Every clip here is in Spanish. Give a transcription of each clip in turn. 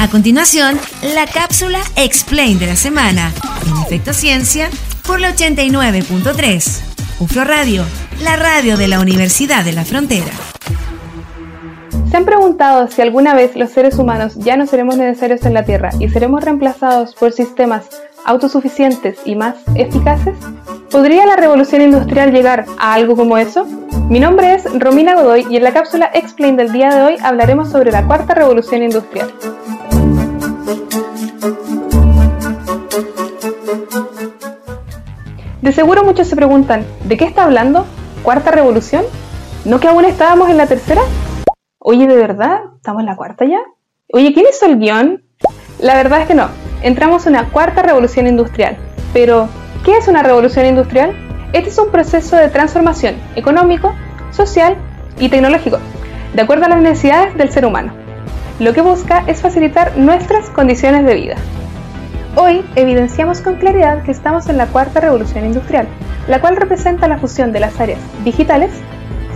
A continuación, la cápsula Explain de la semana, en Efecto Ciencia, por la 89.3. UFRO Radio, la radio de la Universidad de la Frontera. ¿Se han preguntado si alguna vez los seres humanos ya no seremos necesarios en la Tierra y seremos reemplazados por sistemas autosuficientes y más eficaces? ¿Podría la revolución industrial llegar a algo como eso? Mi nombre es Romina Godoy y en la cápsula Explain del día de hoy hablaremos sobre la cuarta revolución industrial. De seguro muchos se preguntan, ¿de qué está hablando? ¿Cuarta revolución? ¿No que aún estábamos en la tercera? Oye, ¿de verdad? ¿Estamos en la cuarta ya? Oye, ¿quién hizo el guion? La verdad es que no. Entramos en una cuarta revolución industrial. Pero, ¿qué es una revolución industrial? Este es un proceso de transformación económico, social y tecnológico, de acuerdo a las necesidades del ser humano. Lo que busca es facilitar nuestras condiciones de vida. Hoy evidenciamos con claridad que estamos en la cuarta revolución industrial, la cual representa la fusión de las áreas digitales,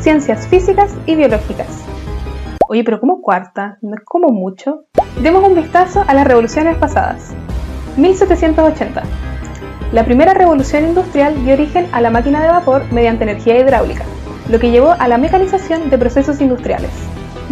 ciencias físicas y biológicas, Oye, pero ¿cómo cuarta? ¿No es como mucho? Demos un vistazo a las revoluciones pasadas. 1780. La primera revolución industrial dio origen a la máquina de vapor mediante energía hidráulica, lo que llevó a la mecanización de procesos industriales.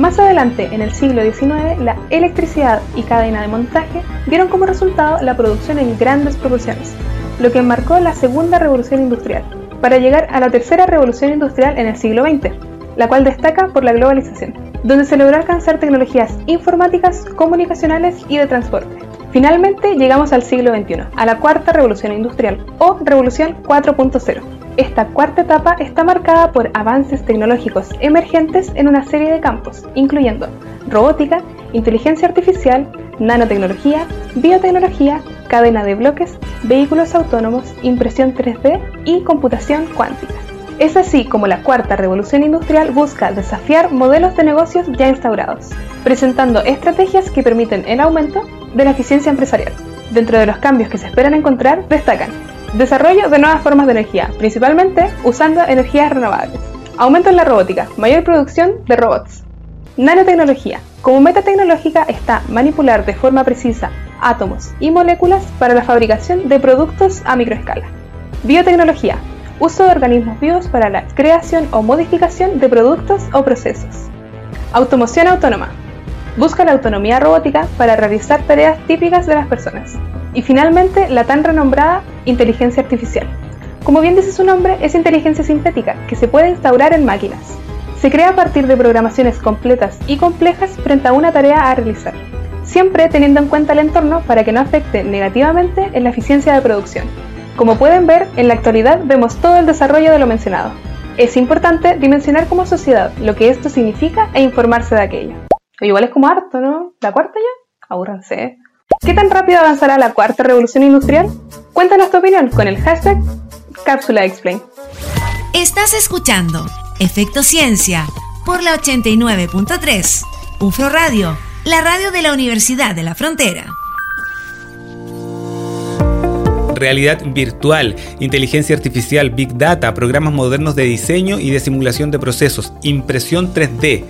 Más adelante, en el siglo XIX, la electricidad y cadena de montaje dieron como resultado la producción en grandes proporciones, lo que marcó la segunda revolución industrial, para llegar a la tercera revolución industrial en el siglo XX, la cual destaca por la globalización donde se logró alcanzar tecnologías informáticas, comunicacionales y de transporte. Finalmente llegamos al siglo XXI, a la cuarta revolución industrial o revolución 4.0. Esta cuarta etapa está marcada por avances tecnológicos emergentes en una serie de campos, incluyendo robótica, inteligencia artificial, nanotecnología, biotecnología, cadena de bloques, vehículos autónomos, impresión 3D y computación cuántica. Es así como la cuarta revolución industrial busca desafiar modelos de negocios ya instaurados, presentando estrategias que permiten el aumento de la eficiencia empresarial. Dentro de los cambios que se esperan encontrar destacan desarrollo de nuevas formas de energía, principalmente usando energías renovables, aumento en la robótica, mayor producción de robots, nanotecnología. Como meta tecnológica está manipular de forma precisa átomos y moléculas para la fabricación de productos a microescala. Biotecnología, uso de organismos vivos para la creación o modificación de productos o procesos. Automoción autónoma. Busca la autonomía robótica para realizar tareas típicas de las personas. Y finalmente, la tan renombrada inteligencia artificial. Como bien dice su nombre, es inteligencia sintética que se puede instaurar en máquinas. Se crea a partir de programaciones completas y complejas frente a una tarea a realizar, siempre teniendo en cuenta el entorno para que no afecte negativamente en la eficiencia de producción. Como pueden ver, en la actualidad vemos todo el desarrollo de lo mencionado. Es importante dimensionar como sociedad lo que esto significa e informarse de aquello. Igual es como harto, ¿no? ¿La cuarta ya? Abúrranse. ¿Qué tan rápido avanzará la cuarta revolución industrial? Cuéntanos tu opinión con el hashtag Cápsula Explain. Estás escuchando Efecto Ciencia por la 89.3. UFRO Radio, la radio de la Universidad de la Frontera realidad virtual, inteligencia artificial, big data, programas modernos de diseño y de simulación de procesos, impresión 3D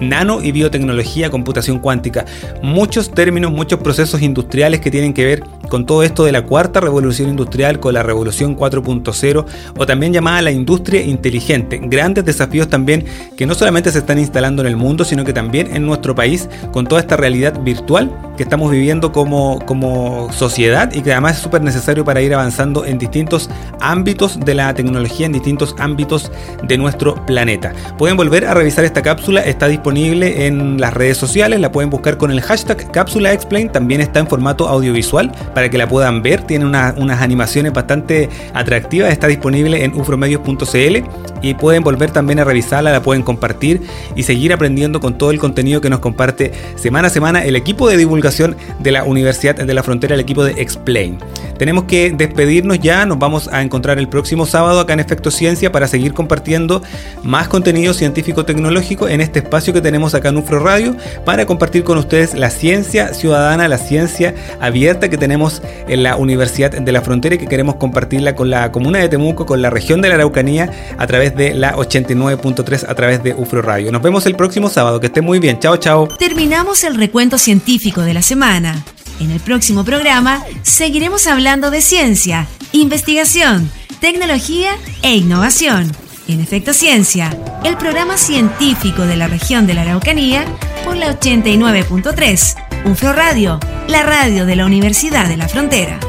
nano y biotecnología, computación cuántica. Muchos términos, muchos procesos industriales que tienen que ver con todo esto de la cuarta revolución industrial, con la revolución 4.0 o también llamada la industria inteligente. Grandes desafíos también que no solamente se están instalando en el mundo, sino que también en nuestro país con toda esta realidad virtual que estamos viviendo como, como sociedad y que además es súper necesario para ir avanzando en distintos ámbitos de la tecnología, en distintos ámbitos de nuestro planeta. Pueden volver a revisar esta cápsula, está disponible disponible en las redes sociales, la pueden buscar con el hashtag Cápsula Explain, también está en formato audiovisual para que la puedan ver, tiene unas animaciones bastante atractivas, está disponible en ufromedios.cl y pueden volver también a revisarla, la pueden compartir y seguir aprendiendo con todo el contenido que nos comparte semana a semana el equipo de divulgación de la Universidad de la Frontera, el equipo de Explain. Tenemos que despedirnos ya, nos vamos a encontrar el próximo sábado acá en Efecto Ciencia para seguir compartiendo más contenido científico-tecnológico en este espacio que tenemos acá en UFRO Radio para compartir con ustedes la ciencia ciudadana, la ciencia abierta que tenemos en la Universidad de la Frontera y que queremos compartirla con la comuna de Temuco, con la región de la Araucanía a través de la 89.3 a través de UFRO Radio. Nos vemos el próximo sábado, que esté muy bien, chao chao. Terminamos el recuento científico de la semana. En el próximo programa seguiremos hablando de ciencia, investigación, tecnología e innovación. En Efecto Ciencia, el programa científico de la región de la Araucanía por la 89.3, UFRO Radio, la radio de la Universidad de la Frontera.